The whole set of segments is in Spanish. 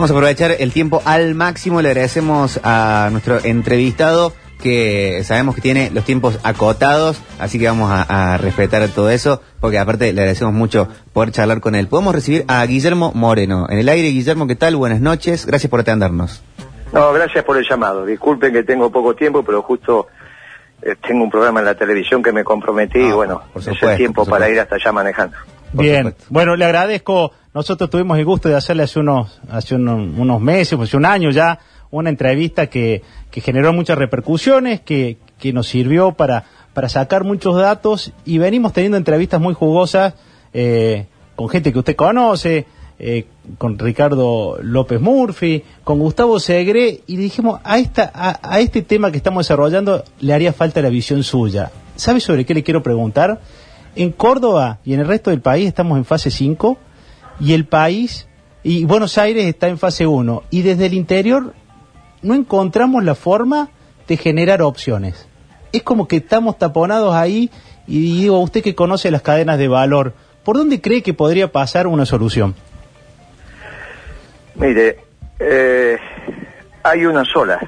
Vamos a aprovechar el tiempo al máximo. Le agradecemos a nuestro entrevistado que sabemos que tiene los tiempos acotados, así que vamos a, a respetar todo eso, porque aparte le agradecemos mucho poder charlar con él. Podemos recibir a Guillermo Moreno. En el aire, Guillermo, ¿qué tal? Buenas noches. Gracias por atendernos. No, gracias por el llamado. Disculpen que tengo poco tiempo, pero justo eh, tengo un programa en la televisión que me comprometí y Ah, bueno, por es el tiempo para ir hasta allá manejando. Por Bien, supuesto. bueno, le agradezco. Nosotros tuvimos el gusto de hacerle hace unos, hace unos, unos meses, pues un año ya, una entrevista que, que generó muchas repercusiones, que, que nos sirvió para, para sacar muchos datos y venimos teniendo entrevistas muy jugosas eh, con gente que usted conoce, eh, con Ricardo López Murphy, con Gustavo Segre y le dijimos a esta, a, a este tema que estamos desarrollando le haría falta la visión suya. ¿Sabe sobre qué le quiero preguntar? En Córdoba y en el resto del país estamos en fase 5 y el país y Buenos Aires está en fase 1 y desde el interior no encontramos la forma de generar opciones. Es como que estamos taponados ahí y digo, usted que conoce las cadenas de valor, ¿por dónde cree que podría pasar una solución? Mire, eh, hay una sola.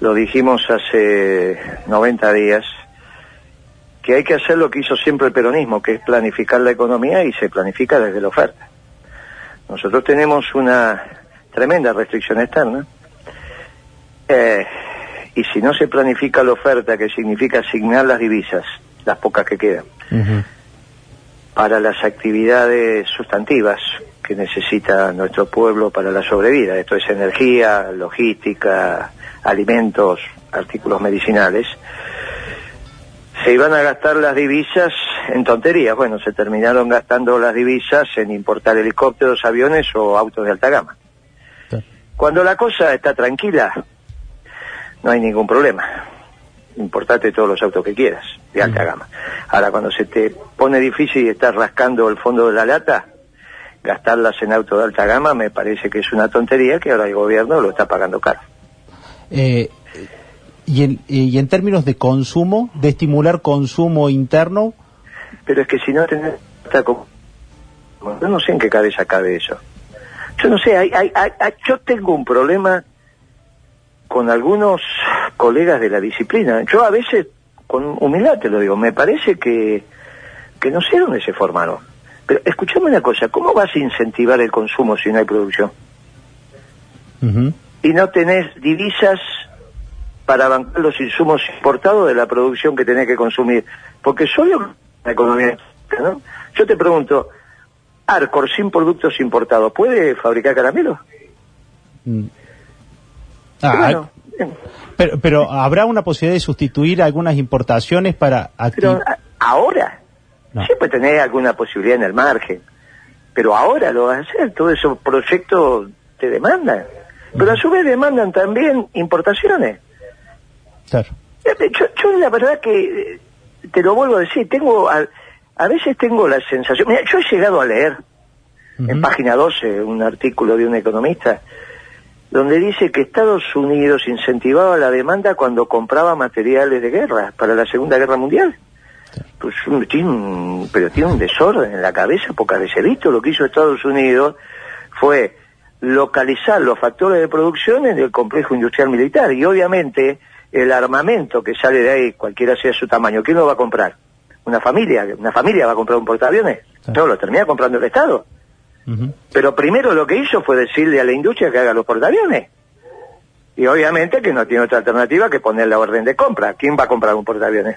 Lo dijimos hace 90 días, que hay que hacer lo que hizo siempre el peronismo, que es planificar la economía y se planifica desde la oferta. Nosotros tenemos una tremenda restricción externa. Eh, y si no se planifica la oferta, que significa asignar las divisas, las pocas que quedan, para las actividades sustantivas que necesita nuestro pueblo para la sobrevida. Esto es energía, logística, alimentos, artículos medicinales. Se iban a gastar las divisas en tonterías. Bueno, se terminaron gastando las divisas en importar helicópteros, aviones o autos de alta gama. Cuando la cosa está tranquila, no hay ningún problema. Importate todos los autos que quieras, de alta gama. Ahora, cuando se te pone difícil y estás rascando el fondo de la lata, gastarlas en autos de alta gama me parece que es una tontería que ahora el gobierno lo está pagando caro. Eh, y, en, y en términos de consumo, de estimular consumo interno, Pero es que si no tenés... Yo no sé en qué cabeza cabe eso. Yo no sé, hay, hay, hay- yo tengo un problema con algunos colegas de la disciplina. Yo a veces, con humildad te lo digo, me parece que, que no sé dónde se formaron. Pero escuchame una cosa, ¿cómo vas a incentivar el consumo si no hay producción? y no tenés divisas para bancar los insumos importados de la producción que tenés que consumir. Porque solo la economía, ¿no? Yo te pregunto, Arcor sin productos importados, ¿puede fabricar caramelos? mm. Ah, bueno, pero, pero habrá una posibilidad de sustituir algunas importaciones para pero acti- a- ahora, No. siempre tenés alguna posibilidad en el margen, pero ahora lo vas a hacer, todos esos proyectos te demandan, pero a su vez demandan también importaciones. Claro. Yo, yo la verdad que, eh, te lo vuelvo a decir, tengo, a, a veces tengo la sensación, mira, yo he llegado a leer en página 12 un artículo de un economista donde dice que Estados Unidos incentivaba la demanda cuando compraba materiales de guerra para la Segunda Guerra Mundial. Pues un- tiene un- pero tiene un desorden en la cabeza, pocas veces he visto. Lo que hizo Estados Unidos fue localizar los factores de producción en el complejo industrial militar y obviamente el armamento que sale de ahí, cualquiera sea su tamaño, ¿quién lo va a comprar? Una familia, una familia va a comprar un portaaviones. No, lo termina comprando el Estado. Pero primero lo que hizo fue decirle a la industria que haga los portaaviones. Y obviamente que no tiene otra alternativa que poner la orden de compra. ¿Quién va a comprar un portaaviones?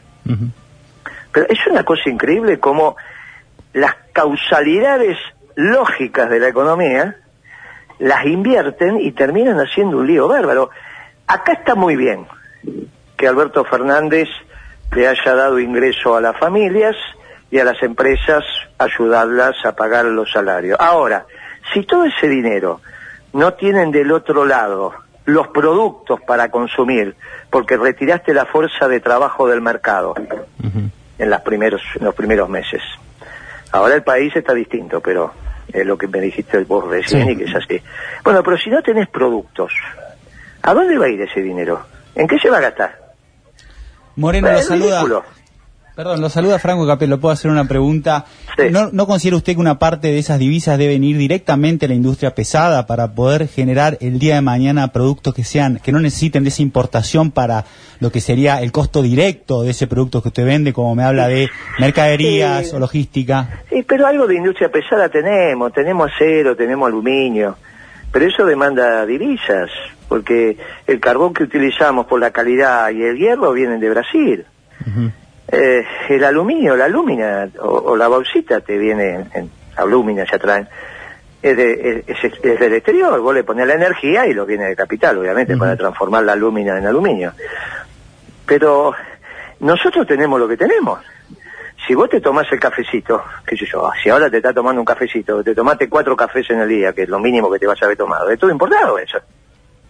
Pero es una cosa increíble como las causalidades lógicas de la economía las invierten y terminan haciendo un lío bárbaro. Acá está muy bien que Alberto Fernández le haya dado ingreso a las familias y a las empresas ayudarlas a pagar los salarios. Ahora, si todo ese dinero no tienen del otro lado los productos para consumir, porque retiraste la fuerza de trabajo del mercado, en, las primeros, en los primeros meses. Ahora el país está distinto, pero es lo que me dijiste vos recién Sí. y que es así. Bueno, pero si no tenés productos, ¿a dónde va a ir ese dinero? ¿En qué se va a gastar? Moreno lo saluda. ridículo. Perdón, lo saluda Franco Capello. ¿Puedo hacer una pregunta? Sí. ¿No, ¿No considera usted que una parte de esas divisas deben ir directamente a la industria pesada para poder generar el día de mañana productos que sean que no necesiten de esa importación para lo que sería el costo directo de ese producto que usted vende, como me habla de mercaderías Sí. o logística? Sí, pero algo de industria pesada tenemos, tenemos acero, tenemos aluminio, pero eso demanda divisas, porque el carbón que utilizamos por la calidad y el hierro vienen de Brasil. Eh, el aluminio, la alúmina o, o la bauxita te viene en, en alúmina, ya traen. Es, de- es- es- del exterior, vos le pones la energía y lo viene de capital, obviamente, para transformar la alúmina en aluminio. Pero nosotros tenemos lo que tenemos. Si vos te tomás el cafecito, qué sé yo, si ahora te estás tomando un cafecito, te tomaste cuatro cafés en el día, que es lo mínimo que te vas a haber tomado, es todo importado eso.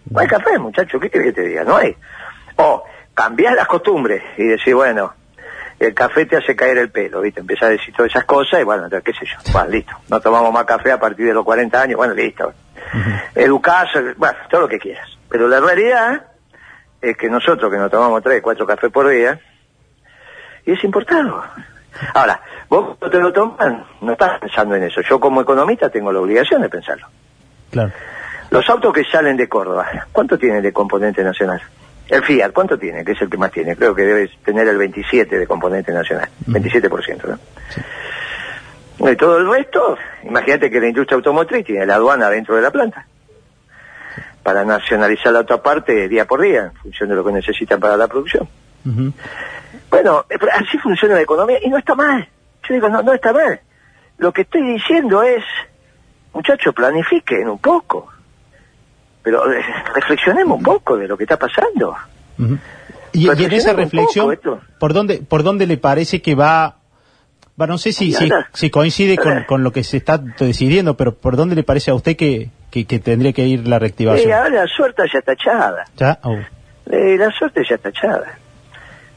No hay café, muchacho, ¿qué querés que te diga? No hay. O cambiás las costumbres y decís, bueno, el café te hace caer el pelo, ¿viste? Empezás a decir todas esas cosas y bueno, entonces, qué sé yo, bueno, listo. No tomamos más café a partir de los 40 años, bueno, listo. Educás, bueno, todo lo que quieras. Pero la realidad es que nosotros que nos tomamos tres, cuatro cafés por día, y es importado. Ahora, vos no te lo toman, no estás pensando en eso. Yo como economista tengo la obligación de pensarlo. Claro. Los autos que salen de Córdoba, ¿cuánto tiene de componente nacional? El Fiat, ¿cuánto tiene? Que es el que más tiene. Creo que debe tener el 27 de componente nacional. 27%, ¿no? Y todo el resto, imagínate que la industria automotriz tiene la aduana dentro de la planta. Para nacionalizar la otra parte día por día, en función de lo que necesitan para la producción. Bueno, así funciona la economía y no está mal. Yo digo, no, no está mal. Lo que estoy diciendo es, muchachos, planifiquen un poco. Pero eh, reflexionemos un poco de lo que está pasando. Y, y en esa reflexión. ¿por dónde, ¿por dónde le parece que va? va, no sé si, si, coincide con, con lo que se está decidiendo, pero ¿por dónde le parece a usted que, que, que tendría que ir la reactivación? Eh, ahora la suerte ya está echada. ¿Ya? Oh. Eh, la suerte ya está echada.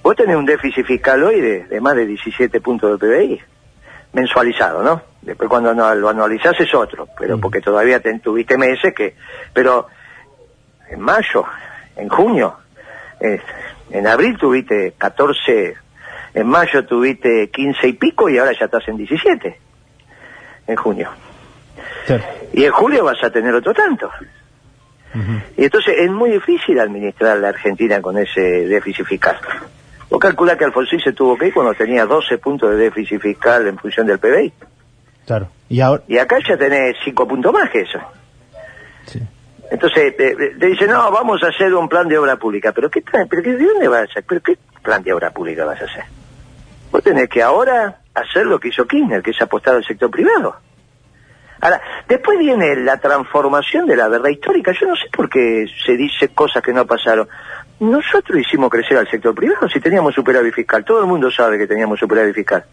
Vos tenés un déficit fiscal hoy de, de más de 17 puntos de PBI, mensualizado, ¿no? Después cuando no- lo anualizás es otro, pero Mm. porque todavía ten- tuviste meses que... Pero en mayo, en junio, eh, en abril tuviste 14, en mayo tuviste 15 y pico y ahora ya estás en 17, en junio. Claro. Y en julio vas a tener otro tanto. Y entonces es muy difícil administrar la Argentina con ese déficit fiscal. Vos calculás que Alfonsín se tuvo que ir cuando tenía 12 puntos de déficit fiscal en función del PBI. Claro. Y ahora, Y acá ya tenés 5 puntos más que eso. sí. Entonces eh, eh, te dicen, no, vamos a hacer un plan de obra pública. ¿Pero qué, pero de dónde vas a hacer? ¿Pero qué plan de obra pública vas a hacer? Vos tenés que ahora hacer lo que hizo Kirchner, que es apostar al sector privado. Ahora, después viene la transformación de la verdad histórica. Yo no sé por qué se dice cosas que no pasaron. Nosotros hicimos crecer al sector privado si teníamos superávit fiscal. Todo el mundo sabe que teníamos superávit fiscal.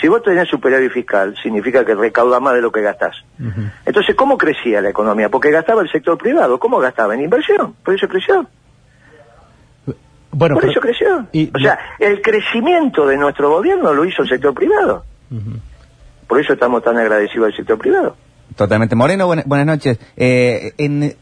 Si vos tenés superávit fiscal, significa que recauda más de lo que gastás. Entonces, ¿cómo crecía la economía? Porque gastaba el sector privado. ¿Cómo gastaba? En inversión. Por eso creció. Bueno, Por pero- eso creció. y- o sea, el crecimiento de nuestro gobierno lo hizo el sector privado. Por eso estamos tan agradecidos al sector privado. Totalmente. Moreno, buena- buenas noches. Eh, en,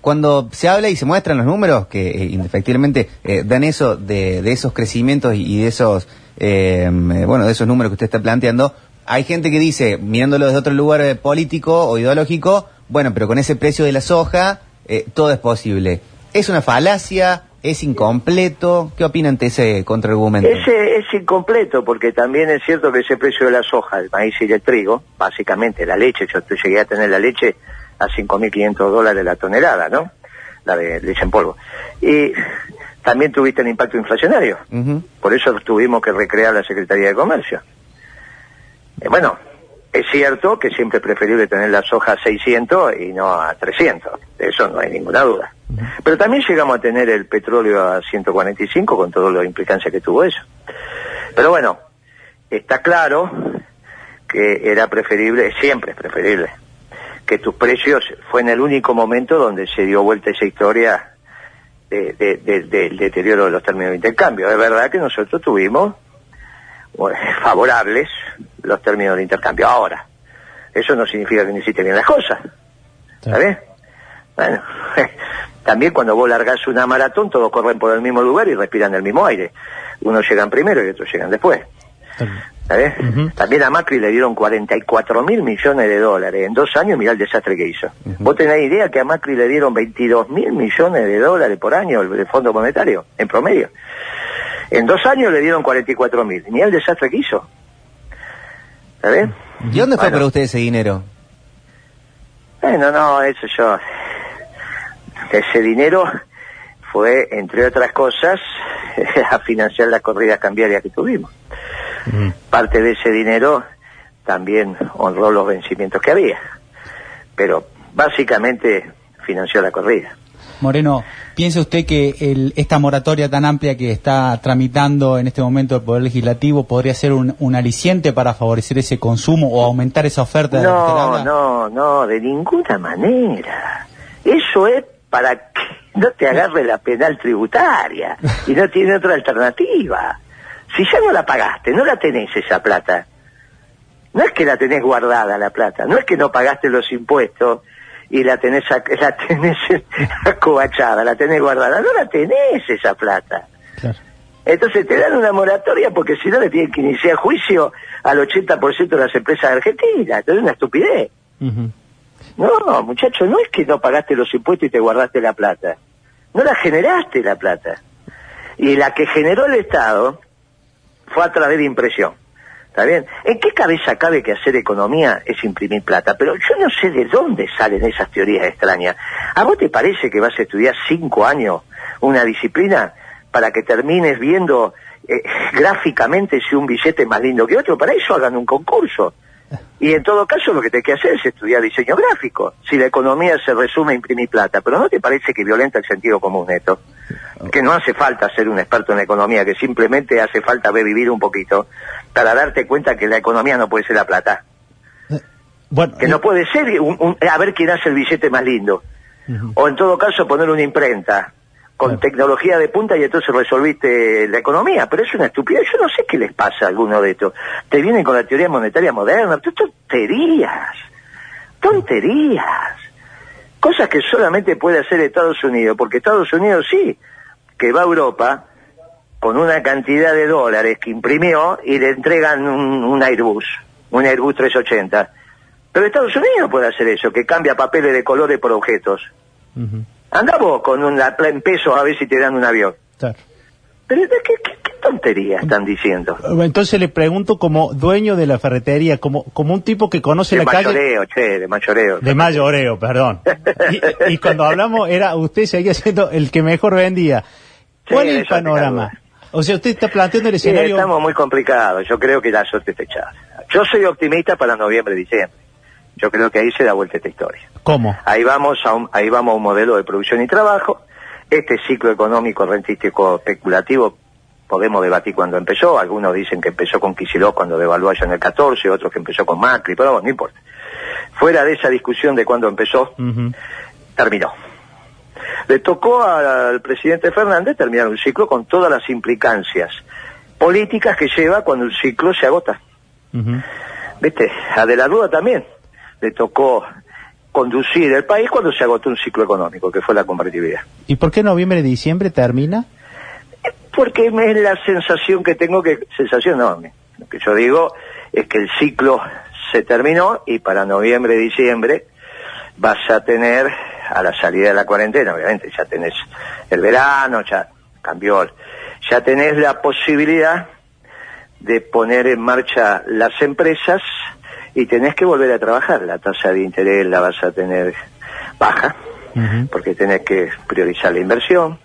cuando se habla y se muestran los números, que eh, indefectiblemente eh, dan eso de, de esos crecimientos y, y de esos, eh, eh, bueno, de esos números que usted está planteando, hay gente que dice, mirándolo desde otro lugar eh, político o ideológico, bueno, pero con ese precio de la soja, eh, todo es posible. ¿Es una falacia? ¿Es incompleto? ¿Qué opina ante ese contraargumento? Ese es incompleto porque también es cierto que ese precio de la soja, el maíz y el trigo, básicamente la leche, yo llegué a tener la leche a 5.500 dólares la tonelada, ¿no? La de leche en polvo. Y también tuviste el impacto inflacionario. Por eso tuvimos que recrear la Secretaría de Comercio. Eh, bueno, es cierto que siempre es preferible tener la soja a 600 y no a 300. De eso no hay ninguna duda. Pero también llegamos a tener el petróleo a 145 con toda la implicancia que tuvo eso. Pero bueno, está claro que era preferible, siempre es preferible, que tus precios fue en el único momento donde se dio vuelta esa historia de- de- de- del deterioro de los términos de intercambio. Es verdad que nosotros tuvimos bueno, favorables los términos de intercambio. Ahora, eso no significa que necesiten bien las cosas. ¿Está bien? Bueno, también cuando vos largás una maratón, todos corren por el mismo lugar y respiran el mismo aire. Unos llegan primero y otros llegan después. También a Macri le dieron 44 mil millones de dólares. En dos años, mirá el desastre que hizo. ¿Vos tenés idea que a Macri le dieron 22 mil millones de dólares por año el, el Fondo Monetario, en promedio? En dos años le dieron 44 mil. Mirá el desastre que hizo. ¿Sabes? ¿Y dónde fue Bueno. para usted ese dinero? Bueno, no, eso yo. Ese dinero fue, entre otras cosas, a financiar las corridas cambiarias que tuvimos. Parte de ese dinero también honró los vencimientos que había. Pero básicamente financió la corrida. Moreno, ¿piensa usted que el- esta moratoria tan amplia que está tramitando en este momento el Poder Legislativo podría ser un, un aliciente para favorecer ese consumo o aumentar esa oferta de No, no, no, de ninguna manera. Eso es para que no te agarre la penal tributaria y no tiene otra alternativa. Si ya no la pagaste, no la tenés esa plata. No es que la tenés guardada la plata, no es que no pagaste los impuestos y la tenés, la tenés acobachada, la tenés guardada, no la tenés esa plata. Claro. Entonces te dan una moratoria porque si no le tienen que iniciar juicio al 80% de las empresas argentinas. Entonces es una estupidez. No, muchacho, no es que no pagaste los impuestos y te guardaste la plata. No la generaste la plata. Y la que generó el Estado fue a través de impresión. ¿Está bien? ¿En qué cabeza cabe que hacer economía es imprimir plata? Pero yo no sé de dónde salen esas teorías extrañas. ¿A vos te parece que vas a estudiar cinco años una disciplina para que termines viendo eh, gráficamente si un billete es más lindo que otro? Para eso hagan un concurso. Y en todo caso lo que te que hacer es estudiar diseño gráfico. Si la economía se resume a imprimir plata, pero ¿no te parece que violenta el sentido común esto? Que no hace falta ser un experto en economía, que simplemente hace falta ver vivir un poquito para darte cuenta que la economía no puede ser la plata. Bueno, Que no puede ser un- un- a ver quién hace el billete más lindo. O en todo caso poner una imprenta con tecnología de punta y entonces resolviste la economía. Pero es una estupidez. Yo no sé qué les pasa a alguno de estos. Te vienen con la teoría monetaria moderna. Tonterías. Tonterías. Cosas que solamente puede hacer Estados Unidos. Porque Estados Unidos sí, que va a Europa con una cantidad de dólares que imprimió y le entregan un, un Airbus. Un Airbus 380. Pero Estados Unidos puede hacer eso, que cambia papeles de colores por objetos. Anda vos con una en pesos a ver si te dan un avión. Claro. Pero ¿de ¿qué, qué, qué tontería están diciendo? Entonces le pregunto como dueño de la ferretería, como, como un tipo que conoce De la calle... mayoreo, che, de mayoreo. De mayoreo, perdón. Y, y cuando hablamos, era usted seguía siendo el que mejor vendía. ¿Cuál Sí, es el panorama? O sea, usted está planteando el Sí, escenario... estamos muy complicados. Yo creo que la suerte está echada. Yo soy optimista para noviembre, diciembre. Yo creo que ahí se da vuelta esta historia. ¿Cómo? Ahí vamos a un, ahí vamos a un modelo de producción y trabajo. Este ciclo económico rentístico especulativo podemos debatir cuándo empezó. Algunos dicen que empezó con Kicillof cuando devaluó allá en el 14, otros que empezó con Macri, pero bueno, no importa. Fuera de esa discusión de cuándo empezó, terminó. Le tocó al presidente Fernández terminar un ciclo con todas las implicancias políticas que lleva cuando un ciclo se agota. ¿Viste? A De la Rúa también le tocó conducir el país cuando se agotó un ciclo económico, que fue la convertibilidad. ¿Y por qué noviembre y diciembre termina? Porque es la sensación que tengo que, sensación enorme. Lo que yo digo es que el ciclo se terminó y para noviembre, diciembre vas a tener, a la salida de la cuarentena, obviamente, ya tenés el verano, ya cambió, ya tenés la posibilidad de poner en marcha las empresas y tenés que volver a trabajar. La tasa de interés la vas a tener baja, porque tenés que priorizar la inversión.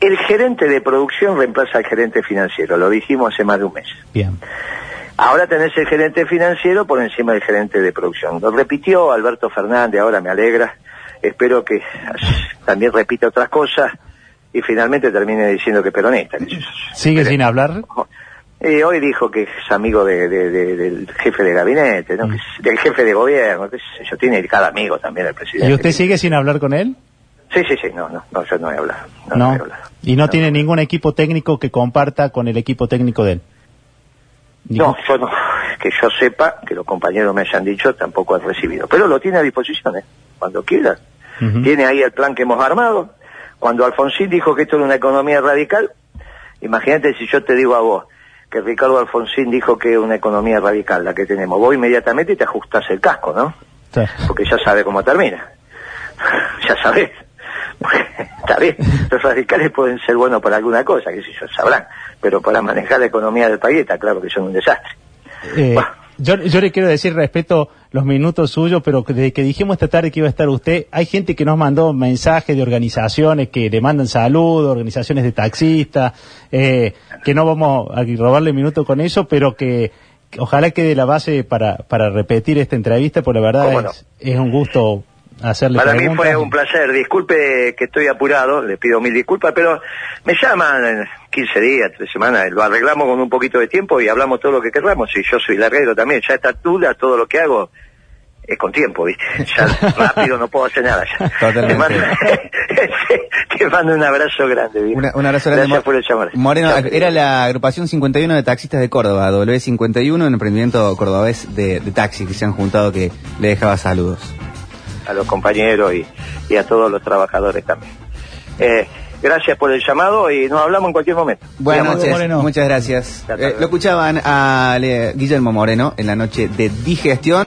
El gerente de producción reemplaza al gerente financiero, lo dijimos hace más de un mes. Bien. Ahora tenés el gerente financiero por encima del gerente de producción. Lo repitió Alberto Fernández, ahora me alegra. Espero que también repita otras cosas y finalmente termine diciendo que es peronista. ¿Sigue Pero- sin hablar? Eh, hoy dijo que es amigo de, de- de- del jefe de gabinete, ¿no? Mm. Que del jefe de gobierno, sé yo. Tiene cada amigo también el presidente. ¿Y usted sigue sin hablar con él? Sí, sí, sí, no, no, no, yo no he hablado. No, No. no he hablado. ¿Y no, tiene ningún equipo técnico que comparta con el equipo técnico de él? No, yo no. Que yo sepa, que los compañeros me hayan dicho, tampoco he recibido. Pero lo tiene a disposición, ¿eh? Cuando quiera. Tiene ahí el plan que hemos armado. Cuando Alfonsín dijo que esto era una economía radical, imagínate si yo te digo a vos que Ricardo Alfonsín dijo que es una economía radical la que tenemos. Vos inmediatamente te ajustás el casco, ¿no? Sí. Porque ya sabe cómo termina. ya sabés. Está bien, los radicales pueden ser buenos para alguna cosa, que si yo sabrán, pero para manejar la economía del país está claro que son un desastre. Eh, Bueno. yo, yo le quiero decir, respeto los minutos suyos, pero desde que dijimos esta tarde que iba a estar usted, hay gente que nos mandó mensajes de organizaciones que le mandan saludos, organizaciones de taxistas, eh, que no vamos a robarle minutos con eso, pero que, ojalá quede la base para, para repetir esta entrevista, porque la verdad es, es un gusto hacerle Para mí preguntas. fue un placer. Disculpe que estoy apurado, le pido mil disculpas, pero me llaman en 15 días, 3 semanas, lo arreglamos con un poquito de tiempo y hablamos todo lo que querramos. Y yo soy larguero también, ya está duda, todo lo que hago es con tiempo, ¿viste? Ya rápido no puedo hacer nada. Te mando, te mando un abrazo grande, ¿viste? Una- un abrazo grande. Gracias Mo- por el llamar. Moreno, era la agrupación 51 de taxistas de Córdoba, W51, un emprendimiento cordobés de, de taxis que se han juntado que le dejaba saludos. A los compañeros y, y a todos los trabajadores también. Eh, gracias por el llamado y nos hablamos en cualquier momento. Buenas noches, Moreno. muchas gracias. Eh, lo escuchaban a Le- Guillermo Moreno en la noche de digestión.